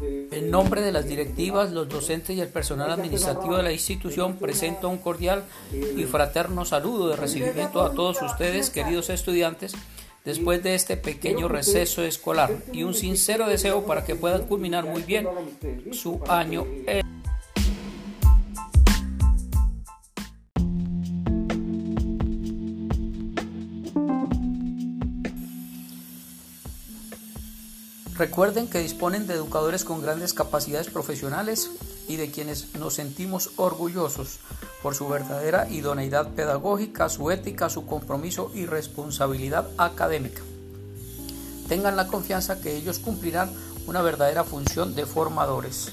En nombre de las directivas, los docentes y el personal administrativo de la institución, presento un cordial y fraterno saludo de recibimiento a todos ustedes, queridos estudiantes, después de este pequeño receso escolar y un sincero deseo para que puedan culminar muy bien su año. Recuerden que disponen de educadores con grandes capacidades profesionales y de quienes nos sentimos orgullosos por su verdadera idoneidad pedagógica, su ética, su compromiso y responsabilidad académica. Tengan la confianza que ellos cumplirán una verdadera función de formadores.